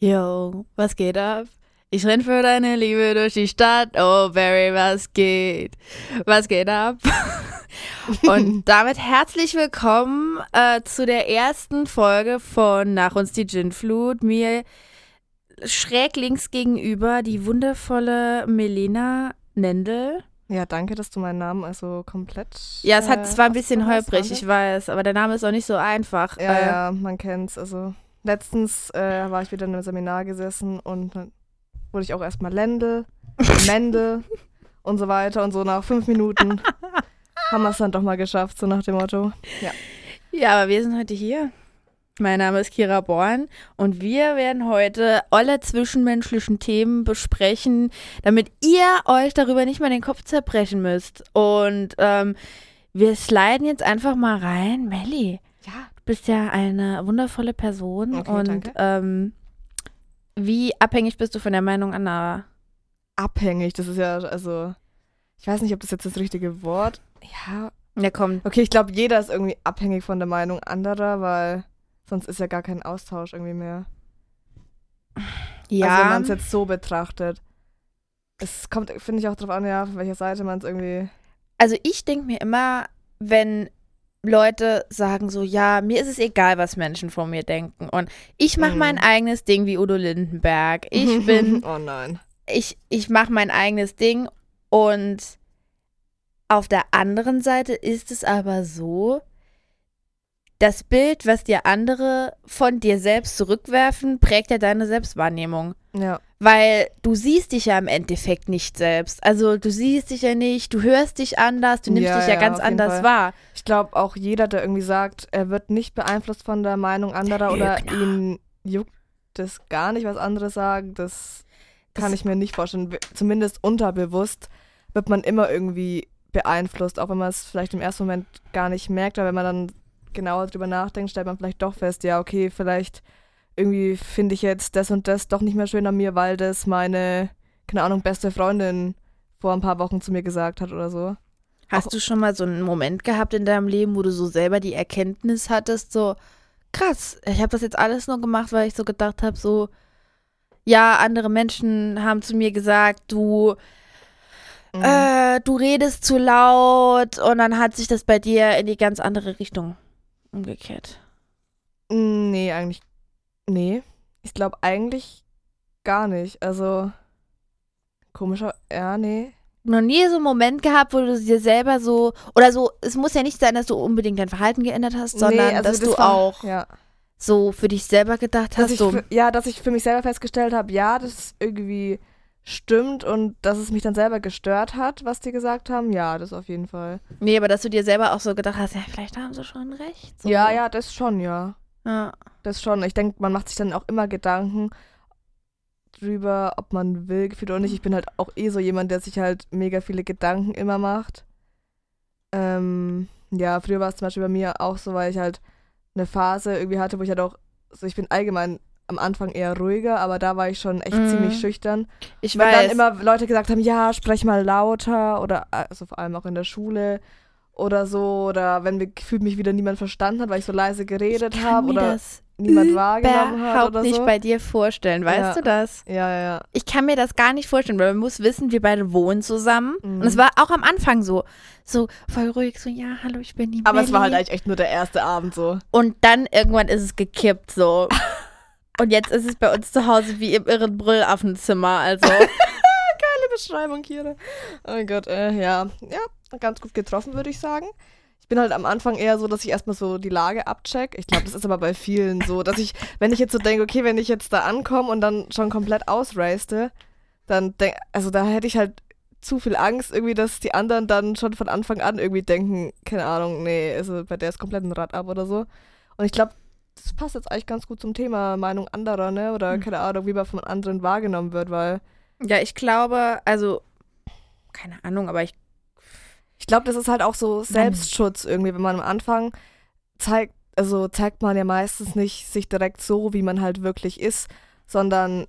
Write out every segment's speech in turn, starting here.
Yo, was geht ab? Ich renn für deine Liebe durch die Stadt. Oh, Barry, was geht? Was geht ab? Und damit herzlich willkommen äh, zu der ersten Folge von Nach uns die Ginflut. Mir schräg links gegenüber die wundervolle Melina Nendel. Ja, danke, dass du meinen Namen also komplett. Ja, es, hat, äh, es war ein bisschen holprig, ich weiß, aber der Name ist auch nicht so einfach. Ja, Äh, ja, man kennt's. Also letztens äh, war ich wieder in einem Seminar gesessen und dann wurde ich auch erstmal Lendel, Mendel und so weiter. Und so nach fünf Minuten haben wir es dann doch mal geschafft, so nach dem Motto. Ja, aber wir sind heute hier. Mein Name ist Kira Born und wir werden heute alle zwischenmenschlichen Themen besprechen, damit ihr euch darüber nicht mal den Kopf zerbrechen müsst. Und ähm, wir sliden jetzt einfach mal rein. Melli, Ja. Du bist ja eine wundervolle Person Okay, und ähm, wie abhängig bist du von der Meinung anderer? Abhängig, das ist ja, also, ich weiß nicht, ob das jetzt das richtige Wort. Ja, Ja, komm. okay, ich glaube, jeder ist irgendwie abhängig von der Meinung anderer, weil sonst ist ja gar kein Austausch irgendwie mehr. Also wenn Ja, man es jetzt so betrachtet. Es kommt, finde ich, auch drauf an, ja, von welcher Seite man es irgendwie. Also ich denke mir immer, wenn Leute sagen so, ja, mir ist es egal, was Menschen von mir denken und ich mache Mhm. mein eigenes Ding wie Udo Lindenberg. Ich bin, oh nein. ich, ich mache mein eigenes Ding und auf der anderen Seite ist es aber so, das Bild, was dir andere von dir selbst zurückwerfen, prägt ja deine Selbstwahrnehmung. Ja. Weil du siehst dich ja im Endeffekt nicht selbst. Also du siehst dich ja nicht, du hörst dich anders, du nimmst Ja, dich ja, ja, ganz anders wahr. Ich glaube auch jeder, der irgendwie sagt, er wird nicht beeinflusst von der Meinung anderer oder Lügner. ihn juckt das gar nicht, was andere sagen, das kann Das- ich mir nicht vorstellen. Zumindest unterbewusst wird man immer irgendwie beeinflusst, auch wenn man es vielleicht im ersten Moment gar nicht merkt, aber wenn man dann genauer drüber nachdenkt, stellt man vielleicht doch fest, ja, okay, vielleicht irgendwie finde ich jetzt das und das doch nicht mehr schön an mir, weil das meine, keine Ahnung, beste Freundin vor ein paar Wochen zu mir gesagt hat oder so. Hast du schon mal so einen Moment gehabt in deinem Leben, wo du so selber die Erkenntnis hattest, so krass, ich habe das jetzt alles nur gemacht, weil ich so gedacht habe, so ja, andere Menschen haben zu mir gesagt, du Mhm. äh, du redest zu laut und dann hat sich das bei dir in die ganz andere Richtung umgekehrt. Mm, Nee, eigentlich. Nee. Ich glaube eigentlich gar nicht. Also. Komischer. Ja, nee. noch nie so einen Moment gehabt, wo du dir selber so, oder so, es muss ja nicht sein, dass du unbedingt dein Verhalten geändert hast, sondern nee, also dass das du war- auch Ja. so für dich selber gedacht Dass hast, ich so, für, ja, dass ich für mich selber festgestellt habe, ja, das irgendwie stimmt und dass es mich dann selber gestört hat, was die gesagt haben. Ja, das auf jeden Fall. nee, aber dass du dir selber auch so gedacht hast, ja, vielleicht haben sie schon recht. So. Ja, ja, das schon, ja. Ja. Das schon. Ich denke, man macht sich dann auch immer Gedanken drüber, ob man will, gefühlt oder nicht. Ich bin halt auch eh so jemand, der sich halt mega viele Gedanken immer macht. Ähm, ja, früher war es zum Beispiel bei mir auch so, weil ich halt eine Phase irgendwie hatte, wo ich halt auch, so ich bin allgemein am Anfang eher ruhiger, aber da war ich schon echt Mhm. ziemlich schüchtern. Ich Weil weiß. dann immer Leute gesagt haben, ja, sprech mal lauter oder also vor allem auch in der Schule oder so oder wenn mir gefühlt mich wieder niemand verstanden hat, weil ich so leise geredet habe oder das niemand wahrgenommen hat oder nicht so. bei dir vorstellen, weißt Ja. du das? Ja, ja, ja. Ich kann mir das gar nicht vorstellen, weil man muss wissen, wir beide wohnen zusammen. Mhm. Und es war auch am Anfang so, so voll ruhig, so, ja, hallo, ich bin die Aber es war halt Melli. eigentlich echt nur der erste Abend so. Und dann irgendwann ist es gekippt, so. Und jetzt ist es bei uns zu Hause wie im irren Brüllaffenzimmer, also. Beschreibung, Kira. Oh Gott, äh, ja. Ja, ganz gut getroffen, würde ich sagen. Ich bin halt am Anfang eher so, dass ich erstmal so die Lage abcheck. Ich glaube, das ist aber bei vielen so, dass ich, wenn ich jetzt so denke, okay, wenn ich jetzt da ankomme und dann schon komplett ausraste, dann denk, also da hätte ich halt zu viel Angst irgendwie, dass die anderen dann schon von Anfang an irgendwie denken, keine Ahnung, nee, also bei der ist komplett ein Rad ab oder so. Und ich glaube, das passt jetzt eigentlich ganz gut zum Thema Meinung anderer, ne? Oder Mhm. keine Ahnung, wie man von anderen wahrgenommen wird, weil ja, ich glaube, also, keine Ahnung, aber ich. Ich glaube, das ist halt auch so Selbstschutz irgendwie, wenn man am Anfang zeigt, also zeigt man ja meistens nicht sich direkt so, wie man halt wirklich ist, sondern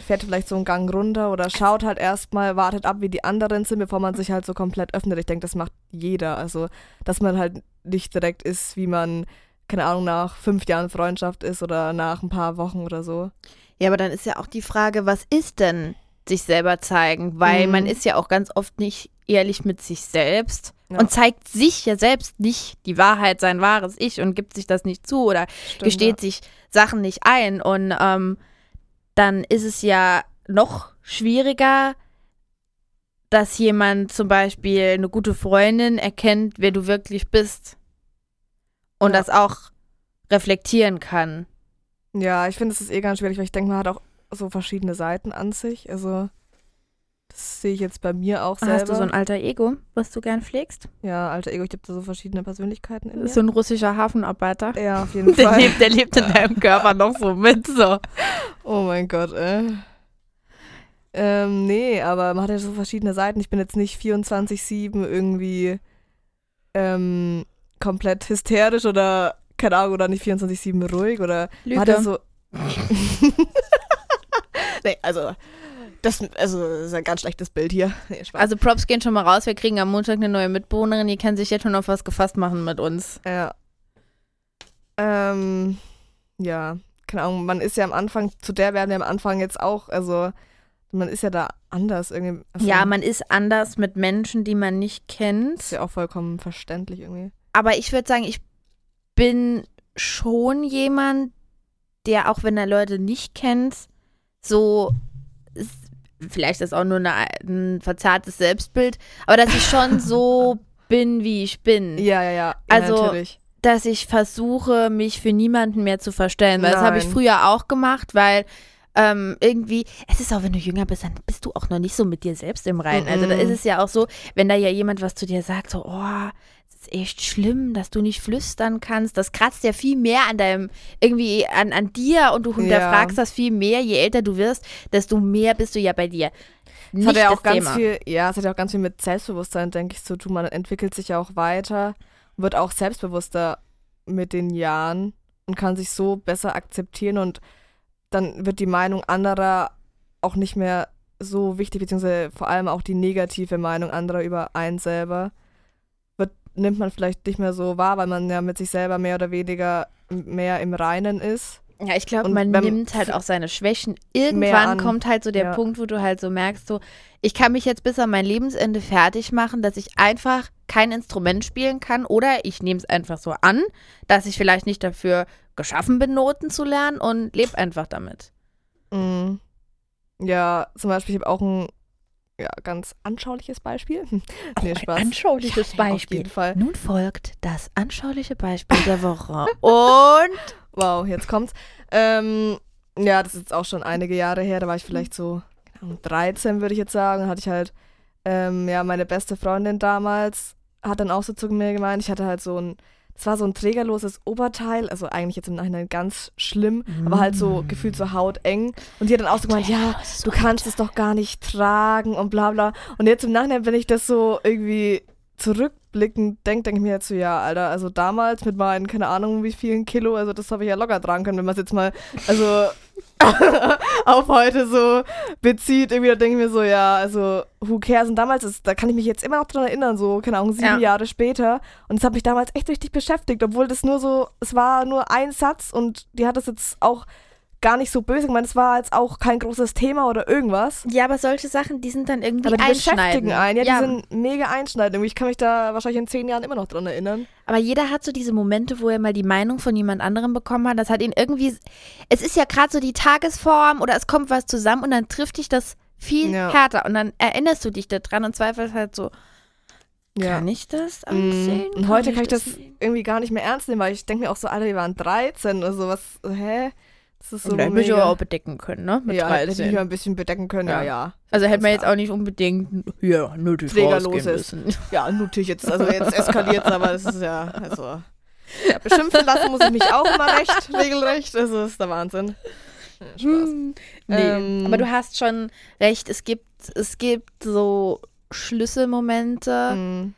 fährt vielleicht so einen Gang runter oder schaut halt erstmal, wartet ab, wie die anderen sind, bevor man sich halt so komplett öffnet. Ich denke, das macht jeder. Also, dass man halt nicht direkt ist, wie man keine Ahnung, nach fünf Jahren Freundschaft ist oder nach ein paar Wochen oder so. Ja, aber dann ist ja auch die Frage, was ist denn sich selber zeigen? Weil Mhm. man ist ja auch ganz oft nicht ehrlich mit sich selbst Ja. und zeigt sich ja selbst nicht die Wahrheit, sein wahres Ich und gibt sich das nicht zu oder Stimmt, gesteht sich Sachen nicht ein. Und ähm, dann ist es ja noch schwieriger, dass jemand zum Beispiel eine gute Freundin erkennt, wer du wirklich bist. Und Ja. das auch reflektieren kann. Ja, ja ich finde, es ist eh ganz schwierig, weil ich denke, man hat auch so verschiedene Seiten an sich. Also, das sehe ich jetzt bei mir auch selber. Hast du so ein alter Ego, was du gern pflegst? ja, alter Ego, ich habe da so verschiedene Persönlichkeiten in mir. So ein russischer Hafenarbeiter. ja, auf jeden Der Fall. lebt, der lebt in deinem Körper noch so mit. So. Oh mein Gott, ey. Ähm, nee, aber man hat ja so verschiedene Seiten. Ich bin jetzt nicht 24-7 irgendwie ähm, komplett hysterisch oder, keine Ahnung, oder nicht 24-7 ruhig oder man hat ja so. nee, also, das, also, das ist ein ganz schlechtes Bild hier. Nee. Also Props gehen schon mal raus. Wir kriegen am Montag eine neue Mitbewohnerin. Die kann sich jetzt schon auf was gefasst machen mit uns. Ja. Ähm, ja, keine Ahnung, man ist ja am Anfang, zu der werden wir am Anfang jetzt auch, also man ist ja da anders irgendwie. Also, Ja, man ist anders mit Menschen, die man nicht kennt. ist ja auch vollkommen verständlich irgendwie. Aber ich würde sagen, ich bin schon jemand, der auch wenn er Leute nicht kennt, so ist, vielleicht ist auch nur eine, ein verzerrtes Selbstbild, aber dass ich schon so bin, wie ich bin. Ja, ja, ja. Also, natürlich. dass ich versuche, mich für niemanden mehr zu verstellen. Weil das habe ich früher auch gemacht, weil ähm, irgendwie, es ist auch, wenn du jünger bist, dann bist du auch noch nicht so mit dir selbst im Reinen. Also da ist es ja auch so, wenn da ja jemand was zu dir sagt, so, oh, ist echt schlimm, dass du nicht flüstern kannst. Das kratzt ja viel mehr an deinem, irgendwie an, an dir und du hinterfragst das viel mehr. Je älter du wirst, desto mehr bist du ja bei dir. Es Nicht hat ja auch das ganz Thema. viel, ja, es hat ja auch ganz viel mit Selbstbewusstsein, denke ich, zu tun. Man entwickelt sich ja auch weiter, wird auch selbstbewusster mit den Jahren und kann sich so besser akzeptieren und dann wird die Meinung anderer auch nicht mehr so wichtig, beziehungsweise vor allem auch die negative Meinung anderer über einen selber nimmt man vielleicht nicht mehr so wahr, weil man ja mit sich selber mehr oder weniger mehr im Reinen ist. Ja, ich glaube, man nimmt halt auch seine Schwächen. Irgendwann an. kommt halt so der Ja. Punkt, wo du halt so merkst, so, ich kann mich jetzt bis an mein Lebensende fertig machen, dass ich einfach kein Instrument spielen kann oder ich nehme es einfach so an, dass ich vielleicht nicht dafür geschaffen bin, Noten zu lernen und lebe einfach damit. Mhm. Ja, zum Beispiel, ich habe auch ein ja, ganz anschauliches Beispiel. nee, Spaß. anschauliches Ja, Auf jeden Fall. Nun folgt das anschauliche Beispiel der Woche. und Wow, jetzt kommt's. Ähm, ja, das ist jetzt auch schon einige Jahre her. Da war ich vielleicht so keine Ahnung, 13, würde ich jetzt sagen. Da hatte ich halt, ähm, ja, meine beste Freundin damals hat dann auch so zu mir gemeint, ich hatte halt so ein, das war so ein trägerloses Oberteil, also eigentlich jetzt im Nachhinein ganz schlimm, aber halt so Mm. gefühlt so hauteng. Und die hat dann auch so gemeint, ja, du kannst es doch gar nicht tragen und bla bla. Und jetzt im Nachhinein, wenn ich das so irgendwie zurückblickend denke, denke ich mir jetzt so, ja, Alter, also damals mit meinen, keine Ahnung, wie vielen Kilo, also das habe ich ja locker tragen können, wenn man es jetzt mal, also auf heute so bezieht, irgendwie, da denke ich mir so, ja, also who cares? Und damals, ist, da kann ich mich jetzt immer noch dran erinnern, so, keine Ahnung, sieben Ja. Jahre später. Und das hat mich damals echt richtig beschäftigt, obwohl das nur so, es war nur ein Satz und die hat das jetzt auch gar nicht so böse gemeint, es war jetzt auch kein großes Thema oder irgendwas. ja, aber solche Sachen, die sind dann irgendwie Aber die beschäftigen einen, ja, ja, die sind mega einschneidend. Ich kann mich da wahrscheinlich in zehn Jahren immer noch dran erinnern. Aber jeder hat so diese Momente, wo er mal die Meinung von jemand anderem bekommen hat. Das hat ihn irgendwie. Es ist ja gerade so die Tagesform oder es kommt was zusammen und dann trifft dich das viel Ja. härter und dann erinnerst du dich daran und zweifelst halt so, Ja. kann ich das Mm, ansehen? Und heute kann ich das nicht? irgendwie gar nicht mehr ernst nehmen, weil ich denke mir auch so, Alter, wir waren 13 oder so, was, hä? Das ist so müssen wir mega- auch bedecken können, ne? Mit ja, hätte ich 13. mich mal ein bisschen bedecken können, ja, Ja. ja. Also hätte man jetzt Ja. auch nicht unbedingt hier nötig ist. müssen. Ja, natürlich jetzt, also jetzt eskaliert aber das ist ja, also, ja, beschimpfen lassen muss ich mich auch immer recht, regelrecht, das ist der Wahnsinn. Ja, Spaß. Hm, nee. Ähm. Aber du hast schon recht, es gibt, es gibt so Schlüsselmomente. Mm.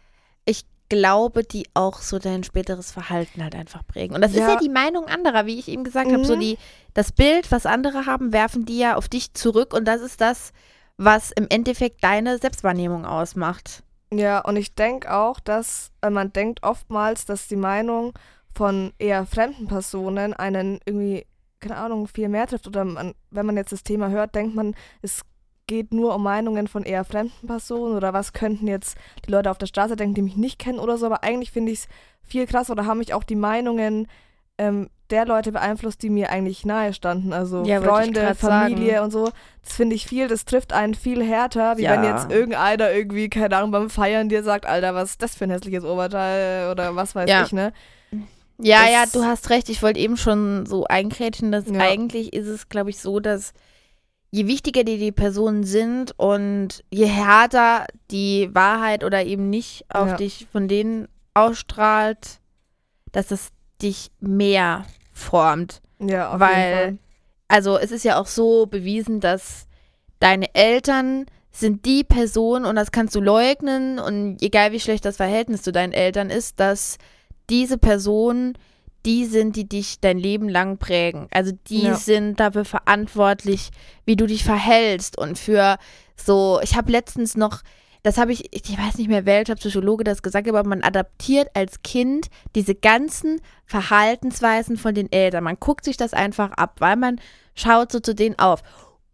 Glaube, die auch so dein späteres Verhalten halt einfach prägen. Und das ist Ja. ja die Meinung anderer, wie ich eben gesagt habe. So Mhm. die, das Bild, was andere haben, werfen die ja auf dich zurück und das ist das, was im Endeffekt deine Selbstwahrnehmung ausmacht. Ja, und ich denke auch, dass äh, man denkt oftmals, dass die Meinung von eher fremden Personen einen irgendwie, keine Ahnung, viel mehr trifft. Oder man, wenn man jetzt das Thema hört, denkt man, es geht nur um Meinungen von eher fremden Personen oder was könnten jetzt die Leute auf der Straße denken, die mich nicht kennen oder so. Aber eigentlich finde ich es viel krasser oder haben mich auch die Meinungen ähm, der Leute beeinflusst, die mir eigentlich nahe standen. Also Ja, Freunde, Familie sagen. und so. Das finde ich viel, das trifft einen viel härter, wie Ja. wenn jetzt irgendeiner irgendwie, keine Ahnung, beim Feiern dir sagt, Alter, was ist das für ein hässliches Oberteil oder was weiß Ja. ich, ne? Ja, Das- ja, du hast recht. Ich wollte eben schon so einkrätschen, dass eigentlich ist es, glaube ich, so, dass je wichtiger dir die Personen sind und je härter die Wahrheit oder eben nicht auf Ja. dich von denen ausstrahlt, dass es dich mehr formt. Ja, auf Weil- jeden Fall. Also es ist ja auch so bewiesen, dass deine Eltern sind die Person, und das kannst du leugnen, und egal wie schlecht das Verhältnis zu deinen Eltern ist, dass diese Personen die sind, die dich dein Leben lang prägen. Also die Ja. sind dafür verantwortlich, wie du dich verhältst und für so, ich habe letztens noch, das habe ich, ich weiß nicht mehr, welcher Psychologe das gesagt hat, aber man adaptiert als Kind diese ganzen Verhaltensweisen von den Eltern. Man guckt sich das einfach ab, weil man schaut so zu denen auf.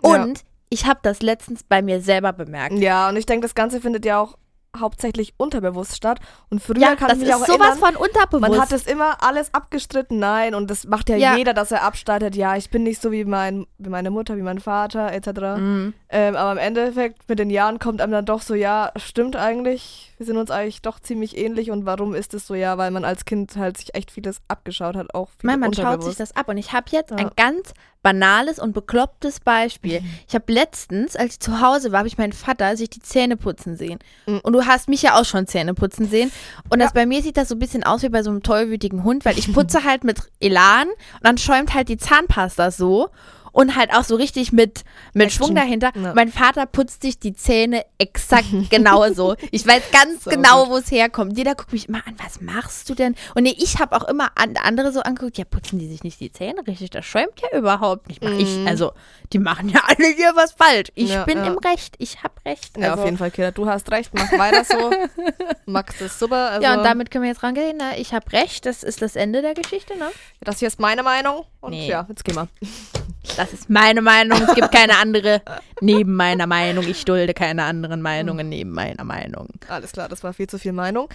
Ja. Und ich habe das letztens bei mir selber bemerkt. Ja, und ich denke, das Ganze findet ja auch hauptsächlich unterbewusst statt. Und früher Ja, kann das ich mich ist auch sowas erinnern, von unterbewusst. man hat es immer alles abgestritten, nein, und das macht ja, Ja. jeder, dass er abstreitet, ja, ich bin nicht so wie, mein, wie meine Mutter, wie mein Vater, etc. Mhm. Ähm, aber im Endeffekt mit den Jahren kommt einem dann doch so, ja, stimmt eigentlich, wir sind uns eigentlich doch ziemlich ähnlich und warum ist es so, ja, weil man als Kind halt sich echt vieles abgeschaut hat, auch viel Nein, man schaut sich das ab. Und ich habe jetzt Ja. ein ganz banales und beklopptes Beispiel. Ich habe letztens, als ich zu Hause war, habe ich meinen Vater sich die Zähne putzen sehen. Mhm. Und du hast mich ja auch schon Zähne putzen sehen. Und das bei mir sieht das so ein bisschen aus wie bei so einem tollwütigen Hund, weil ich putze halt mit Elan und dann schäumt halt die Zahnpasta so. Und halt auch so richtig mit, mit Action. Schwung dahinter. Ja. Mein Vater putzt sich die Zähne exakt genauso. Ich weiß ganz So genau, wo es herkommt. Jeder guckt mich immer an, was machst du denn? Und nee, ich habe auch immer an, andere so angeguckt, ja, putzen die sich nicht die Zähne richtig? Das schäumt ja überhaupt nicht. Mach ich, Mhm. also, die machen ja alle hier was falsch. Ich Ja, bin ja. im Recht. Ich habe Recht. Ja, also, auf jeden Fall, Kira, du hast recht, mach weiter so. Max ist super. Also, Ja, und damit können wir jetzt rangehen. Ne? Ich habe Recht. Das ist das Ende der Geschichte, ne? das hier ist meine Meinung und Nee. ja, jetzt gehen wir. Das ist meine Meinung. Es gibt keine andere neben meiner Meinung. Ich dulde keine anderen Meinungen neben meiner Meinung. Alles klar, das war viel zu viel Meinung.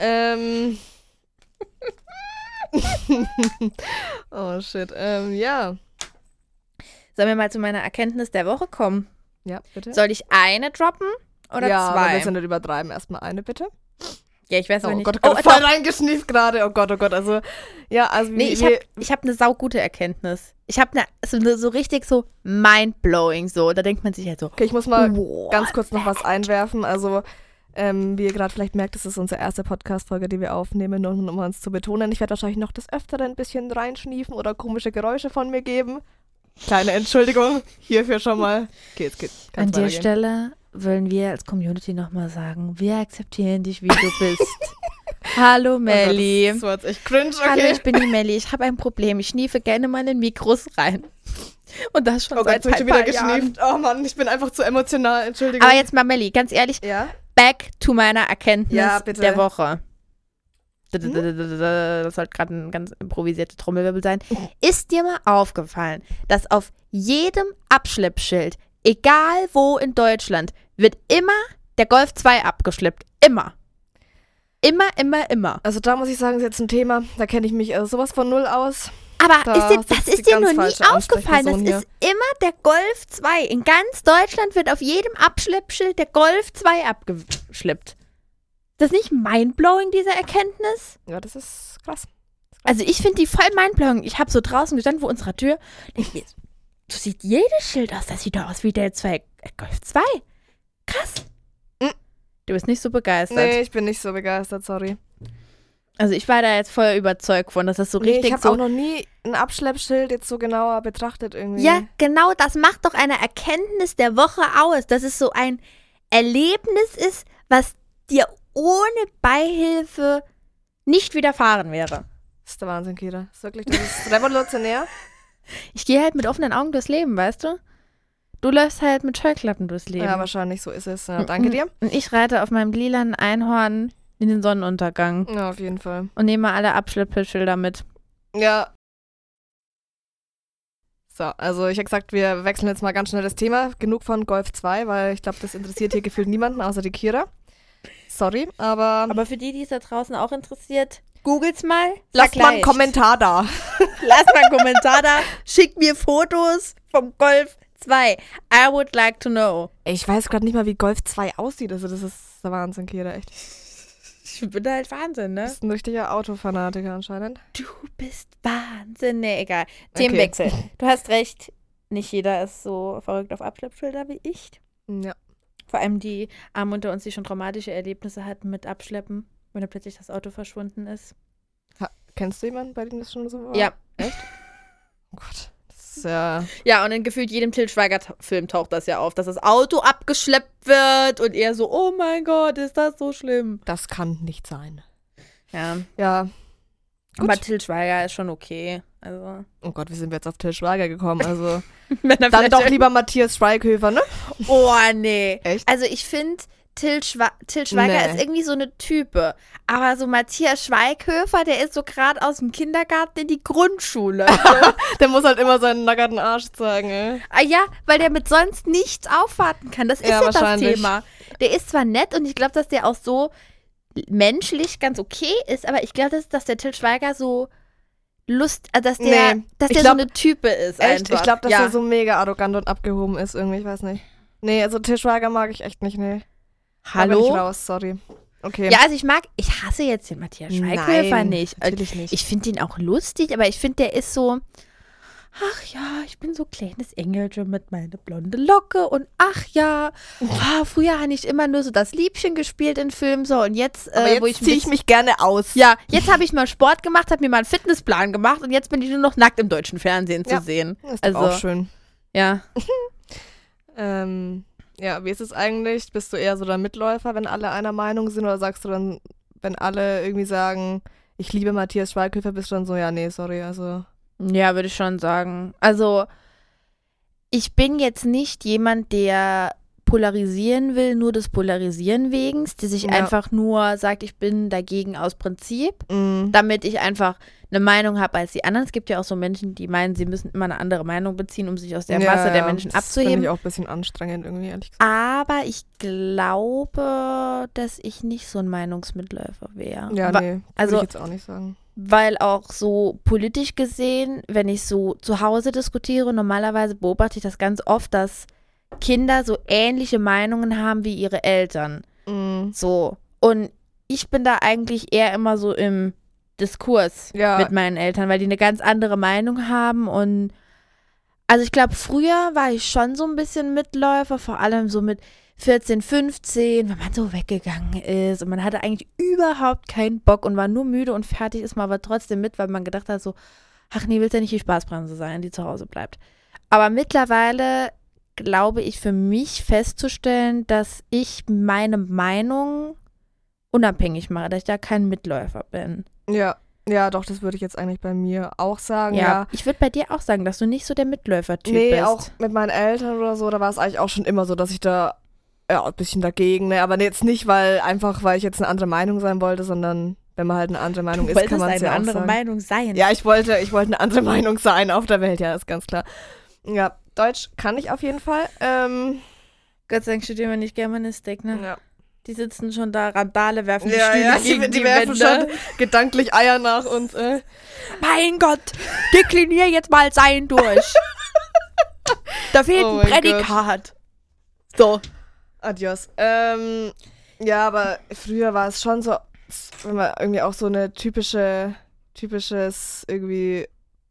Ähm. oh shit. Ähm, ja. Sollen wir mal zu meiner Erkenntnis der Woche kommen? Ja, bitte. Soll ich eine droppen oder ja, wir zwei? müssen nicht übertreiben. Erstmal eine, bitte. Ja, ich weiß aber Oh nicht. Gott, oh Gott, doch. voll reingeschnieft gerade. Oh Gott, oh Gott. Also, ja, also Nee, wie, ich habe ich hab eine saugute Erkenntnis. Ich habe eine, so, eine- so richtig so mindblowing so. Da denkt man sich halt so, Okay, ich muss mal What ganz kurz noch was einwerfen. Also, ähm, wie ihr gerade vielleicht merkt, das ist unsere erste Podcast-Folge, die wir aufnehmen, nur um uns zu betonen. Ich werde wahrscheinlich noch des Öfteren ein bisschen reinschniefen oder komische Geräusche von mir geben. Kleine Entschuldigung hierfür schon mal. Okay, jetzt geht's. An der. Stelle wollen wir als Community nochmal sagen, wir akzeptieren dich, wie du bist. Hallo Oh Gott, Melli. Das war jetzt echt cringe, Hallo, okay. ich bin die Melli. Ich habe ein Problem. Ich schniefe gerne mal in Mikros rein. Und das schon Oh Gott, seit ich ein schon wieder paar Jahren. geschnieft. Oh Mann, ich bin einfach zu emotional. Entschuldigung. Aber jetzt mal Melli, ganz ehrlich, Ja? back to meiner Erkenntnis Ja, der Woche. Das sollte gerade ein ganz improvisierter Trommelwirbel sein. Ist dir mal aufgefallen, dass auf jedem Abschleppschild, egal wo in Deutschland, wird immer der Golf 2 abgeschleppt? Immer. Immer, immer, immer. Also da muss ich sagen, ist jetzt ein Thema, da kenne ich mich äh, sowas von null aus. Aber Da ist dir, das ist dir noch nie aufgefallen. Das hier. ist immer der Golf 2. In ganz Deutschland wird auf jedem Abschleppschild der Golf 2 abgeschleppt. Ist das nicht mindblowing, diese Erkenntnis? Ja, das ist krass. Also ich finde die voll mindblowing. Ich habe so draußen gestanden vor unserer Tür. So sieht jedes Schild aus. Das sieht doch aus wie der 2 äh, Golf 2. Krass. Mm. Du bist nicht so begeistert. Nee, ich bin nicht so begeistert, sorry. Also ich war da jetzt voll überzeugt von, dass das so Nee, richtig ich habe so auch noch nie ein Abschleppschild jetzt so genauer betrachtet irgendwie. Ja, genau, das macht doch eine Erkenntnis der Woche aus, dass es so ein Erlebnis ist, was dir ohne Beihilfe nicht widerfahren wäre. Das ist der Wahnsinn, Kira. Das ist wirklich, das ist revolutionär. Ich gehe halt mit offenen Augen durchs Leben, weißt du? Du läufst halt mit Scheuklappen durchs Leben. ja, wahrscheinlich so ist es. Ja, danke dir. Und ich reite auf meinem lilanen Einhorn in den Sonnenuntergang. Ja, auf jeden Fall. Und nehmen mal alle Abschleppschilder mit. Ja. So, also ich habe gesagt, wir wechseln jetzt mal ganz schnell das Thema. Genug von Golf 2, weil ich glaube, das interessiert hier gefühlt niemanden, außer die Kira. Sorry, aber, Aber für die, die es da draußen auch interessiert, googelt's mal. lasst mal einen. Kommentar da. Lass mal einen Kommentar da. Schickt mir Fotos vom Golf 2. I would like to know. Ich weiß gerade nicht mal, wie Golf 2 aussieht. Also das ist der Wahnsinn, Kira, echt. Ich bin halt Wahnsinn, Du ne? bist ein richtiger Autofanatiker anscheinend. Du bist Wahnsinn. Nee, egal. Themenwechsel. Du hast recht. Nicht jeder ist so verrückt auf Abschleppschilder wie ich. Ja. Vor allem die Armen unter uns, die schon traumatische Erlebnisse hatten mit Abschleppen, wenn da plötzlich das Auto verschwunden ist. Kennst du jemanden, bei dem das schon so war? Ja. Oh Gott. Das ist ja. Ja, und in gefühlt jedem Til Schweiger-Film taucht das ja auf, dass das Auto abgeschleppt wird und er so, oh mein Gott, ist das so schlimm. Das kann nicht sein. Ja, Ja. Gut. aber Til Schweiger ist schon okay. Also, Oh Gott, wie sind wir jetzt auf Till Schweiger gekommen? Also. Dann doch lieber Matthias Schweighöfer, ne? Oh, nee. Echt? Also, ich finde, Til, Schwa Til Schweiger Nee. ist irgendwie so eine Type. Aber so Matthias Schweighöfer, der ist so gerade aus dem Kindergarten in die Grundschule. Der muss halt immer seinen nackerten Arsch zeigen, ey. Ah ja, weil der mit sonst nichts aufwarten kann. Das ist Ja, ja, das. Thema. Der ist zwar nett und ich glaube, dass der auch so menschlich ganz okay ist, aber ich glaube, dass, dass der Till Schweiger so Lust, äh, dass der, Nee, dass der glaub- so eine Type ist. Echt? Einfach. Ich glaube, dass ja. er so mega arrogant und abgehoben ist irgendwie, ich weiß nicht. Nee, also Till Schweiger mag ich echt nicht, nee. Da bin ich Hallo? raus, sorry. Okay. Ja, also ich mag, ich hasse jetzt den Matthias Schweighöfer Nein, nicht. natürlich nicht. Ich finde ihn auch lustig, aber ich finde, der ist so, ach ja, ich bin so kleines Engelchen mit meiner blonde Locke und ach ja, ah, früher habe ich immer nur so das Liebchen gespielt in Filmen so und jetzt, äh, jetzt wo ich ziehe ich mich gerne aus. Ja, jetzt habe ich mal Sport gemacht, habe mir mal einen Fitnessplan gemacht und jetzt bin ich nur noch nackt im deutschen Fernsehen Ja. zu sehen. Ist Also, auch schön. ja. Ähm, ja, wie ist es eigentlich? Bist du eher so der Mitläufer, wenn alle einer Meinung sind? Oder sagst du dann, wenn alle irgendwie sagen, ich liebe Matthias Schweighöfer, bist du dann so, ja, nee, sorry, also. Ja, würde ich schon sagen. Also, ich bin jetzt nicht jemand, der polarisieren will, nur des Polarisieren wegen, der sich Ja. einfach nur sagt, ich bin dagegen aus Prinzip, Mm, damit ich einfach eine Meinung habe als die anderen. Es gibt ja auch so Menschen, die meinen, sie müssen immer eine andere Meinung beziehen, um sich aus der ja, Masse der Menschen Das finde abzuheben. ich auch ein bisschen anstrengend irgendwie, ehrlich gesagt. Aber ich glaube, dass ich nicht so ein Meinungsmitläufer wäre. Ja, Wa- nee, würde also- ich jetzt auch nicht sagen. Weil auch so politisch gesehen, wenn ich so zu Hause diskutiere, normalerweise beobachte ich das ganz oft, dass Kinder so ähnliche Meinungen haben wie ihre Eltern. Mm, So. Und ich bin da eigentlich eher immer so im Diskurs Ja. mit meinen Eltern, weil die eine ganz andere Meinung haben und also ich glaube, früher war ich schon so ein bisschen Mitläufer, vor allem so mit 14, 15, wenn man so weggegangen ist und man hatte eigentlich überhaupt keinen Bock und war nur müde und fertig, ist man aber trotzdem mit, weil man gedacht hat so, ach nee, willst ja nicht die Spaßbremse sein, die zu Hause bleibt. Aber mittlerweile glaube ich für mich festzustellen, dass ich meine Meinung unabhängig mache, dass ich da kein Mitläufer bin. Ja. Ja, doch, das würde ich jetzt eigentlich bei mir auch sagen, Ja, ja. ich würde bei dir auch sagen, dass du nicht so der Mitläufer-Typ Nee, bist. auch mit meinen Eltern oder so, da war es eigentlich auch schon immer so, dass ich da ja, ein bisschen dagegen, ne? aber jetzt nicht, weil einfach, weil ich jetzt eine andere Meinung sein wollte, sondern wenn man halt eine andere Meinung du ist, kann man es eine ja auch andere sagen. Meinung sein. Ja, ich wollte, ich wollte eine andere Meinung sein auf der Welt, ja, ist ganz klar. Ja, Deutsch kann ich auf jeden Fall. Ähm, Gott sei Dank studieren wir nicht Germanistik, ne? ja. Die sitzen schon da, Randale werfen die Ja, Stühle ja, gegen die, die, die werfen Wände. schon gedanklich Eier nach uns. Äh. Mein Gott, deklinier jetzt mal sein durch. da fehlt Oh ein Prädikat. So. Adios. Ähm, ja, aber früher war es schon so, wenn man irgendwie auch so eine typische, typisches irgendwie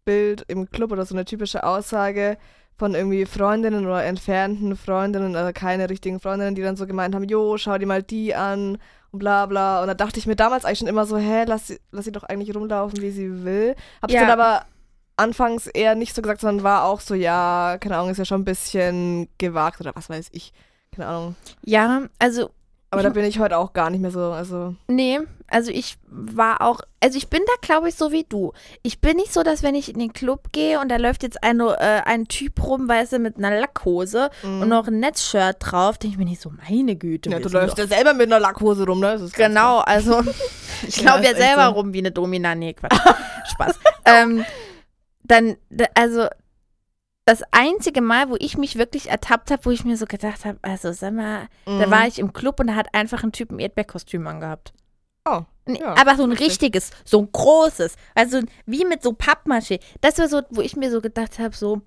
Bild im Club oder so eine typische Aussage von irgendwie Freundinnen oder entfernten Freundinnen, also keine richtigen Freundinnen, die dann so gemeint haben, jo, schau dir mal die an und bla bla. Und da dachte ich mir damals eigentlich schon immer so, hä, lass sie, lass sie doch eigentlich rumlaufen, wie sie will. Hab's Ja. dann aber anfangs eher nicht so gesagt, sondern war auch so, ja, keine Ahnung, ist ja schon ein bisschen gewagt oder was weiß ich. Keine Ahnung. Ja, also Aber da bin ich heute auch gar nicht mehr so, also. Nee, also ich war auch, also ich bin da, glaube ich, so wie du. Ich bin nicht so, dass wenn ich in den Club gehe und da läuft jetzt eine, äh, ein Typ rum, weißt du, mit einer Lackhose Mhm. und noch ein Netzshirt drauf, denke ich mir nicht so, meine Güte. Ja, du läufst ja selber mit einer Lackhose rum, ne? Genau, also ich Ja, laufe ja, echt selber so. rum wie eine Domina. Nee, Quatsch. Spaß. ähm, dann, da- also das einzige Mal, wo ich mich wirklich ertappt habe, wo ich mir so gedacht habe, also sag mal, klar. da Mhm. war ich im Club und da hat einfach ein Typ ein Erdbeerkostüm angehabt. Oh, Ja, aber so ein richtig. richtiges, so ein großes, also wie mit so Pappmaché. Das war so, wo ich mir so gedacht habe, so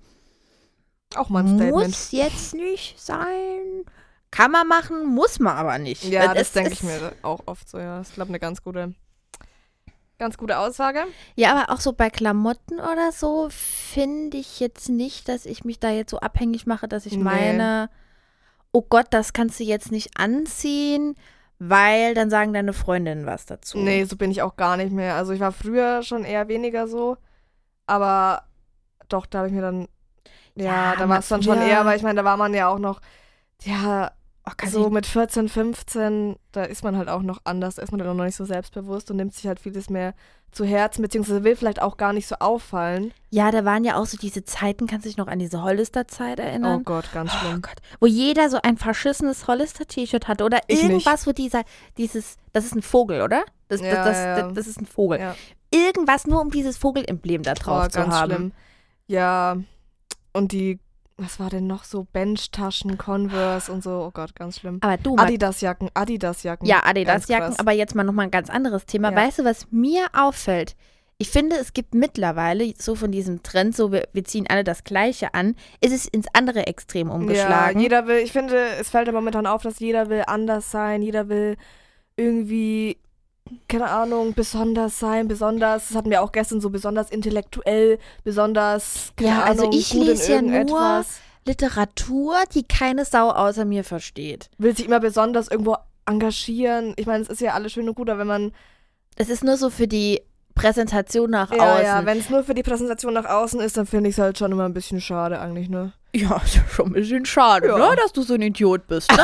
auch mal ein Statement. muss jetzt nicht sein. Kann man machen, muss man aber nicht. Ja, das es denke ich mir auch oft so, ja. Das ist, glaube ich, eine ganz gute, ganz gute Aussage. Ja, aber auch so bei Klamotten oder so finde ich jetzt nicht, dass ich mich da jetzt so abhängig mache, dass ich Nee. meine, oh Gott, das kannst du jetzt nicht anziehen, weil dann sagen deine Freundinnen was dazu. Nee, so bin ich auch gar nicht mehr. Also ich war früher schon eher weniger so, aber doch, da habe ich mir dann, ja, Ja, da war es dann schon eher, weil ich meine, da war man ja auch noch, ja, Oh, kann so mit 14, 15, da ist man halt auch noch anders, da ist man dann auch noch nicht so selbstbewusst und nimmt sich halt vieles mehr zu Herzen, beziehungsweise will vielleicht auch gar nicht so auffallen. ja, da waren ja auch so diese Zeiten, kannst du dich noch an diese Hollister-Zeit Oh erinnern? Gott, ganz Oh schlimm. Gott, wo jeder so ein verschissenes Hollister-T-Shirt hatte oder Ich nicht. irgendwas, wo dieser, dieses, das ist ein Vogel, oder? Das, Ja, das, das, ja, das, das ist ein Vogel. Ja. Irgendwas nur, um dieses Vogelemblem da drauf Oh, zu ganz haben. schlimm. Ja, und die, was war denn noch so? Benchtaschen, Converse und so. Oh Gott, ganz schlimm. Aber du, mal Adidas-Jacken, Adidas-Jacken. Ja, Adidas-Jacken, aber jetzt mal nochmal ein ganz anderes Thema. Ja. Weißt du, was mir auffällt? Ich finde, es gibt mittlerweile so von diesem Trend, so wir, wir ziehen alle das Gleiche an, ist es ins andere Extrem Ja, umgeschlagen. jeder will, ich finde, es fällt ja momentan auf, dass jeder will anders sein, jeder will irgendwie, keine Ahnung, besonders sein, besonders, das hatten wir auch gestern so, besonders intellektuell, besonders, keine Ja, also Ahnung, ich gut lese ja nur-. Literatur, die keine Sau außer mir versteht. Will sich immer besonders irgendwo engagieren. Ich meine, es ist ja alles schön und gut, aber wenn man Es ist nur so für die Präsentation nach Ja, außen. ja, wenn es nur für die Präsentation nach außen ist, dann finde ich es halt schon immer ein bisschen schade eigentlich, ne? Ja, ist schon ein bisschen schade, Ja. ne, dass du so ein Idiot bist. Ne?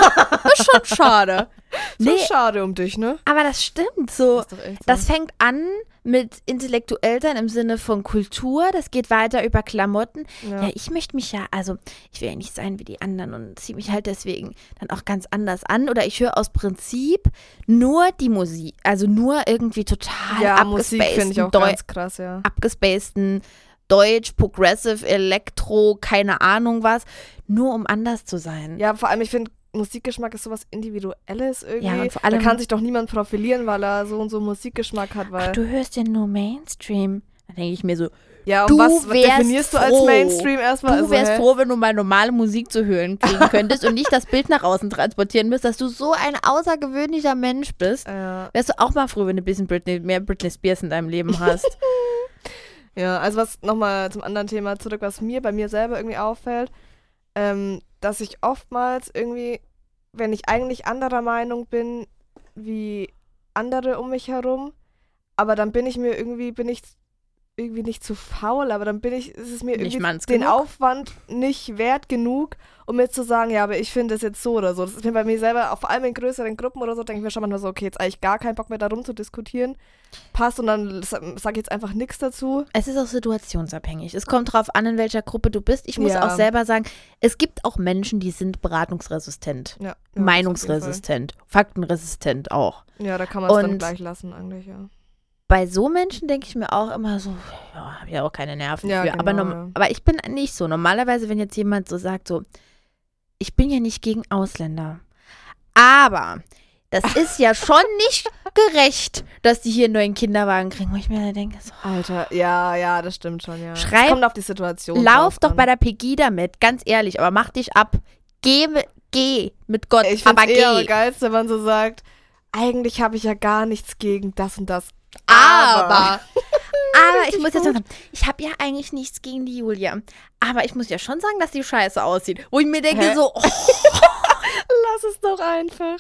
Das ist schon schade. So Nee, schade um dich, ne? aber das stimmt so. ist doch echt so. Das fängt an mit intellektuell sein im Sinne von Kultur. Das geht weiter über Klamotten. Ja. ja. ich möchte mich ja, also ich will ja nicht sein wie die anderen und ziehe mich halt deswegen dann auch ganz anders an. Oder ich höre aus Prinzip nur die Musik, also nur irgendwie total ja, Musik finde ich auch Deu ganz krass, ja. abgespaceden Deutsch, Progressive, Elektro, keine Ahnung was, nur um anders zu sein. Ja, vor allem, ich finde, Musikgeschmack ist sowas Individuelles irgendwie. Ja, und vor allem- da kann sich doch niemand profilieren, weil er so und so Musikgeschmack hat, weil. Ach, du hörst ja nur Mainstream. Da denke ich mir so, ja, und du was, was definierst du als froh. Mainstream erstmal? Du Also, wärst hä? froh, wenn du mal normale Musik zu hören kriegen könntest und nicht das Bild nach außen transportieren müsst, dass du so ein außergewöhnlicher Mensch bist. Ja. Wärst du auch mal froh, wenn du ein bisschen Britney, mehr Britney Spears in deinem Leben hast. Ja, also was nochmal zum anderen Thema zurück, was mir bei mir selber irgendwie auffällt, ähm, dass ich oftmals irgendwie, wenn ich eigentlich anderer Meinung bin wie andere um mich herum, aber dann bin ich mir irgendwie, bin ich irgendwie nicht zu faul, aber dann bin ich, ist es mir irgendwie den genug? Aufwand nicht wert genug, um mir zu sagen, ja, aber ich finde es jetzt so oder so. Das ist mir bei mir selber, auch vor allem in größeren Gruppen oder so, denke ich mir schon manchmal so, okay, jetzt eigentlich gar keinen Bock mehr darum zu diskutieren. Passt und dann sage ich jetzt einfach nichts dazu. Es ist auch situationsabhängig. Es kommt drauf an, in welcher Gruppe du bist. Ich muss Ja. auch selber sagen, es gibt auch Menschen, die sind beratungsresistent, Ja, ja, meinungsresistent, faktenresistent auch. Ja, da kann man es dann gleich lassen eigentlich, ja. Bei so Menschen denke ich mir auch immer so, ja, habe ja auch keine Nerven Ja, für. aber, genau, ja. aber ich bin nicht so. Normalerweise, wenn jetzt jemand so sagt, so, ich bin ja nicht gegen Ausländer. Aber das ist ja schon nicht gerecht, dass die hier einen neuen Kinderwagen kriegen. Wo ich mir dann denke, so, Alter, ja, ja, das stimmt schon, ja. Schreib- kommt auf die Situation. lauf doch an. bei der Pegida mit, ganz ehrlich, aber mach dich ab. Geh, geh mit Gott, Ich finde aber eher geh. am geilsten, wenn man so sagt, eigentlich habe ich ja gar nichts gegen das und das. Aber, aber ich muss jetzt sagen, ich habe ja eigentlich nichts gegen die Julia. Aber ich muss ja schon sagen, dass die scheiße aussieht. Wo ich mir denke Hä? so, oh, Lass es doch einfach.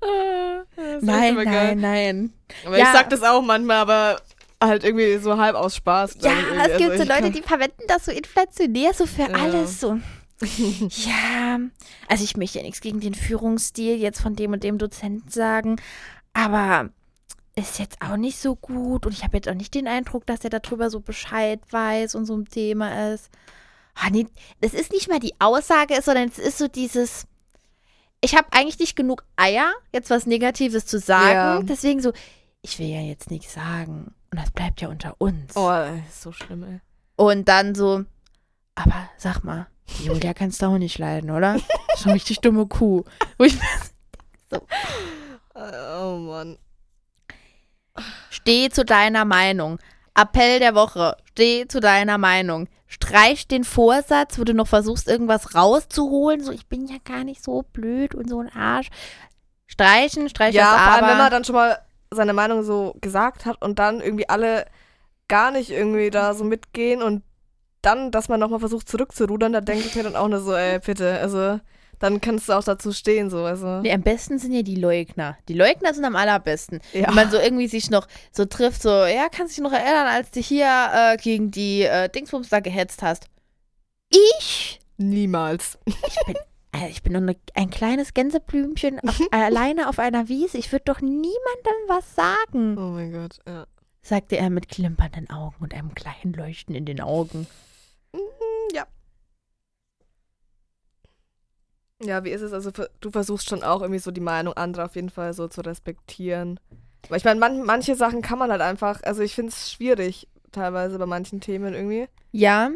Ah, nein, immer geil. nein, nein. Aber Ja. ich sag das auch manchmal, aber halt irgendwie so halb aus Spaß. Ja, es gibt Also so ich Leute, die verwenden das so inflationär, so für Ja. alles. So. ja, also ich möchte ja nichts gegen den Führungsstil jetzt von dem und dem Dozenten sagen, aber ist jetzt auch nicht so gut und ich habe jetzt auch nicht den Eindruck, dass er darüber so Bescheid weiß und so ein Thema ist. Ah, nee, das ist nicht mal die Aussage, sondern es ist so dieses, ich habe eigentlich nicht genug Eier, jetzt was Negatives zu sagen. Ja. Deswegen so, ich will ja jetzt nichts sagen. Und das bleibt ja unter uns. Oh, das ist so schlimm, ey. Und dann so, aber sag mal, Julia kannst du auch nicht leiden, oder? Das ist eine richtig dumme Kuh. Wo ich mir Oh Mann. Steh zu deiner Meinung. Appell der Woche. Steh zu deiner Meinung. Streich den Vorsatz, wo du noch versuchst, irgendwas rauszuholen. So, ich bin ja gar nicht so blöd und so ein Arsch. Streichen, streich Ja, vor allem, aber. wenn man dann schon mal seine Meinung so gesagt hat und dann irgendwie alle gar nicht irgendwie da so mitgehen und dann, dass man nochmal versucht zurückzurudern, da denke ich mir dann auch nur so, ey, bitte, also dann kannst du auch dazu stehen, so, also. Nee, am besten sind ja die Leugner. Die Leugner sind am allerbesten. Ja. Wenn man so irgendwie sich noch so trifft, so, ja, kannst dich noch erinnern, als du hier äh, gegen die äh, Dingsbums da gehetzt hast. Ich? Niemals. Ich bin, äh, ich bin nur ne, ein kleines Gänseblümchen auf, alleine auf einer Wiese. Ich würde doch niemandem was sagen, Oh mein Gott, ja. sagte er mit klimpernden Augen und einem kleinen Leuchten in den Augen. Ja. Ja, wie ist es? Also, du versuchst schon auch irgendwie so die Meinung anderer auf jeden Fall so zu respektieren. Aber ich meine, man, manche Sachen kann man halt einfach, also ich finde es schwierig, teilweise bei manchen Themen irgendwie. Ja.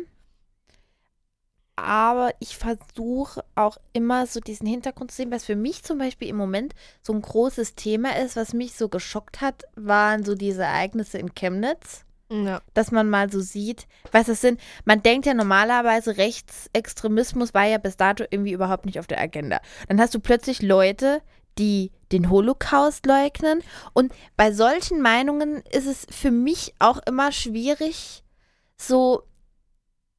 Aber ich versuche auch immer so diesen Hintergrund zu sehen, was für mich zum Beispiel im Moment so ein großes Thema ist, was mich so geschockt hat, waren so diese Ereignisse in Chemnitz. Ja. Dass man mal so sieht, was es sind. Man denkt ja normalerweise, Rechtsextremismus war ja bis dato irgendwie überhaupt nicht auf der Agenda. Dann hast du plötzlich Leute, die den Holocaust leugnen. Und bei solchen Meinungen ist es für mich auch immer schwierig, so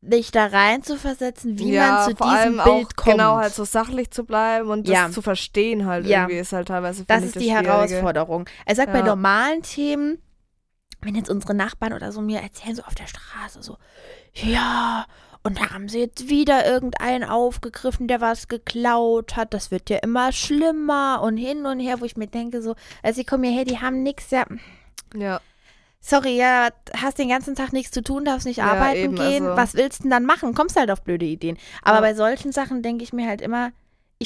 dich da rein zu versetzen, wie ja, man zu diesem Bild auch kommt. genau halt so sachlich zu bleiben und das Ja. zu verstehen halt Ja. irgendwie ist halt teilweise Das ist die Schwierige. Herausforderung. Ich sag bei normalen Themen, wenn jetzt unsere Nachbarn oder so mir erzählen, so auf der Straße, so, ja, und da haben sie jetzt wieder irgendeinen aufgegriffen, der was geklaut hat. Das wird ja immer schlimmer und hin und her, wo ich mir denke, so, also sie kommen hierher, die haben nichts, ja, Ja. sorry, ja, hast den ganzen Tag nichts zu tun, darfst nicht Ja, arbeiten eben, gehen. also- Was willst du denn dann machen? Kommst halt auf blöde Ideen. Aber Ja. bei solchen Sachen denke ich mir halt immer,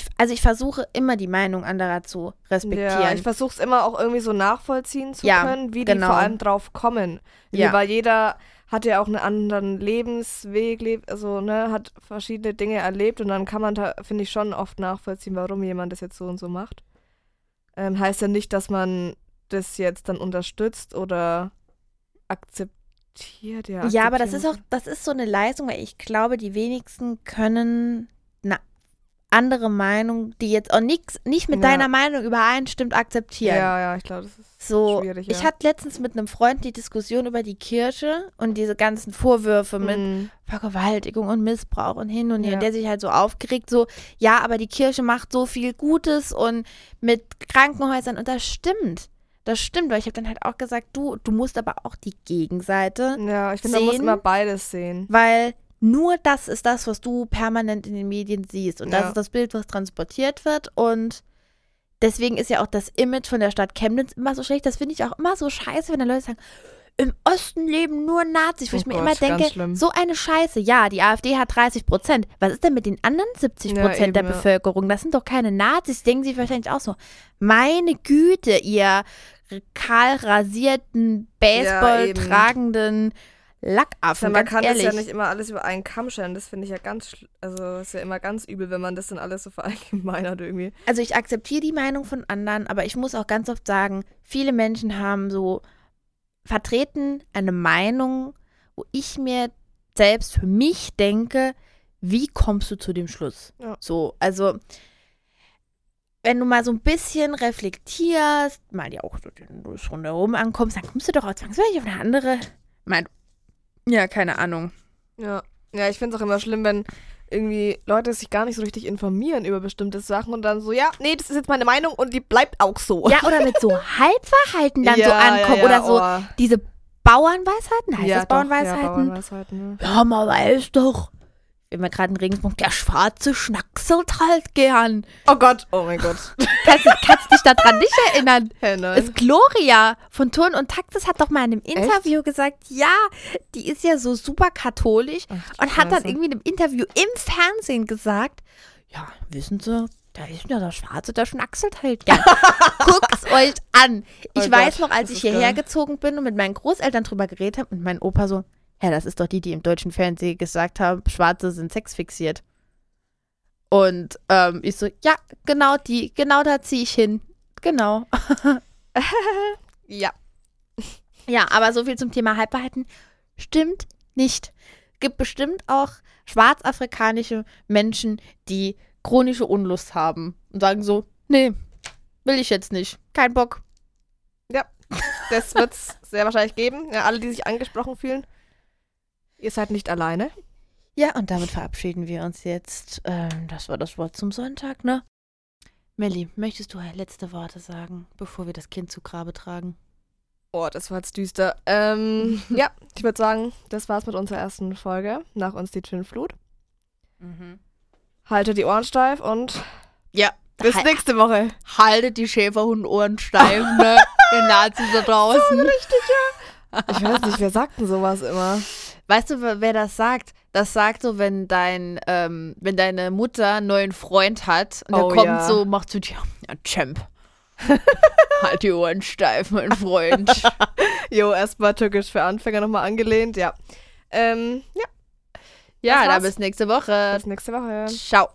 ich, also ich versuche immer die Meinung anderer zu respektieren. Ja, ich versuche es immer auch irgendwie so nachvollziehen zu Ja, können, wie genau. die vor allem drauf kommen. Ja. Weil jeder hat ja auch einen anderen Lebensweg, also ne, hat verschiedene Dinge erlebt und dann kann man da, finde ich, schon oft nachvollziehen, warum jemand das jetzt so und so macht. Ähm, heißt ja nicht, dass man das jetzt dann unterstützt oder akzeptiert, ja. Ja, aber das ist auch, das ist so eine Leistung, weil ich glaube, die wenigsten können andere Meinung, die jetzt auch nix, nicht mit Ja. deiner Meinung übereinstimmt, akzeptieren. Ja, ja, ich glaube, das ist So, schwierig. ich ja. hatte letztens mit einem Freund die Diskussion über die Kirche und diese ganzen Vorwürfe mit Mhm. Vergewaltigung und Missbrauch und hin und her, Ja. der sich halt so aufgeregt, so, ja, aber die Kirche macht so viel Gutes und mit Krankenhäusern und das stimmt. Das stimmt, weil ich habe dann halt auch gesagt, du, du musst aber auch die Gegenseite Ja, ich finde, man muss immer beides sehen. Weil nur das ist das, was du permanent in den Medien siehst. Und das Ja. ist das Bild, was transportiert wird. Und deswegen ist ja auch das Image von der Stadt Chemnitz immer so schlecht. Das finde ich auch immer so scheiße, wenn da Leute sagen, im Osten leben nur Nazis. Wo Oh ich mir Gott, immer denke, so eine Scheiße. Ja, die AfD hat 30 Prozent. Was ist denn mit den anderen 70 Ja, Prozent der eben, ja. Bevölkerung? Das sind doch keine Nazis. Denken sie wahrscheinlich auch so. Meine Güte, ihr kahl rasierten, Baseball tragenden Lackaffen. Ja, man kann ehrlich. das ja nicht immer alles über einen Kamm scheren. Das finde ich ja ganz, also ist ja immer ganz übel, wenn man das dann alles so verallgemeinert irgendwie. also ich akzeptiere die Meinung von anderen, aber ich muss auch ganz oft sagen, viele Menschen haben so vertreten eine Meinung, wo ich mir selbst für mich denke, wie kommst du zu dem Schluss? Ja. So, also wenn du mal so ein bisschen reflektierst, mal ja auch so den Durchs rundherum ankommst, dann kommst du doch auch zwangsläufig auf eine andere. Ja, keine Ahnung. Ja. Ja, ich finde es auch immer schlimm, wenn irgendwie Leute sich gar nicht so richtig informieren über bestimmte Sachen und dann so, ja, nee, das ist jetzt meine Meinung und die bleibt auch so. Ja, oder mit so Halbwahrheiten dann so Ja, ja, ankommen ja, oder so oh. diese Bauernweisheiten, heißt ja, das doch, Bauernweisheiten? Ja, Bauernweisheiten, ja. Ja, man weiß doch, wenn wir gerade in Regensburg, der Schwarze schnackselt halt gern. Oh Gott, oh mein Gott. Kannst, du- kannst dich daran nicht erinnern? Nein. Es Gloria von Turn und Taxis hat doch mal in einem Interview gesagt, ja, die ist ja so super katholisch Ach, und hat dann irgendwie in einem Interview im Fernsehen gesagt, ja, wissen Sie, da ist ja der Schwarze, der schnackselt halt gern. Guckt's euch an. Ich Oh weiß Gott, noch, als ich ist hierher geil. gezogen bin und mit meinen Großeltern drüber geredet habe und mein Opa so, ja, das ist doch die, die im deutschen Fernsehen gesagt haben, Schwarze sind sexfixiert. Und ähm, ich so, ja, genau die, genau da ziehe ich hin. Genau. Ja. Ja, aber so viel zum Thema Halbwahrheiten. Stimmt nicht. Gibt bestimmt auch schwarzafrikanische Menschen, die chronische Unlust haben und sagen so, nee, will ich jetzt nicht. Kein Bock. Das wird's sehr wahrscheinlich geben. Ja, alle, die sich angesprochen fühlen. Ihr seid nicht alleine. Ja, und damit verabschieden wir uns jetzt. Ähm, das war das Wort zum Sonntag, ne? Melli, möchtest du letzte Worte sagen, bevor wir das Kind zu Grabe tragen? Oh, das war jetzt düster. Ähm, ja, ich würde sagen, das war's mit unserer ersten Folge. Nach uns die Twin-Flut. Haltet die Ohren steif und Ja. bis Hal- nächste Woche. Haltet die Schäferhundohren steif, ne? Ihr Nazis da draußen. Ich weiß nicht, wer sagt denn sowas immer? Weißt du, wer- das sagt? Das sagt so, wenn dein, ähm, wenn deine Mutter einen neuen Freund hat und der Oh, kommt ja. so, macht zu dir, ja, Champ. halt die Ohren steif, mein Freund. Jo, erstmal türkisch für Anfänger nochmal angelehnt, ja. Ähm, ja, ja, war's. bis nächste Woche. bis nächste Woche. Ciao.